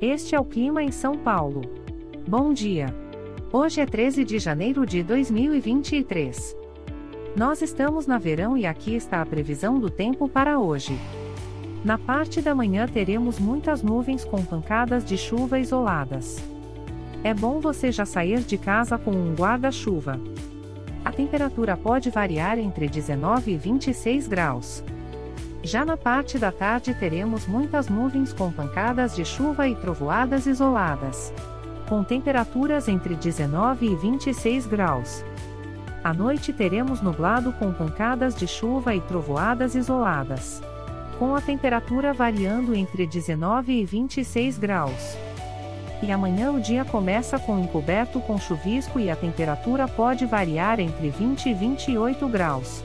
Este é o clima em São Paulo. Bom dia. Hoje é 13 de janeiro de 2023. Nós estamos na verão e aqui está a previsão do tempo para hoje. Na parte da manhã teremos muitas nuvens com pancadas de chuva isoladas. É bom você já sair de casa com um guarda-chuva. A temperatura pode variar entre 19 e 26 graus. Já na parte da tarde teremos muitas nuvens com pancadas de chuva e trovoadas isoladas. Com temperaturas entre 19 e 26 graus. À noite teremos nublado com pancadas de chuva e trovoadas isoladas. Com a temperatura variando entre 19 e 26 graus. E amanhã o dia começa com encoberto com chuvisco e a temperatura pode variar entre 20 e 28 graus.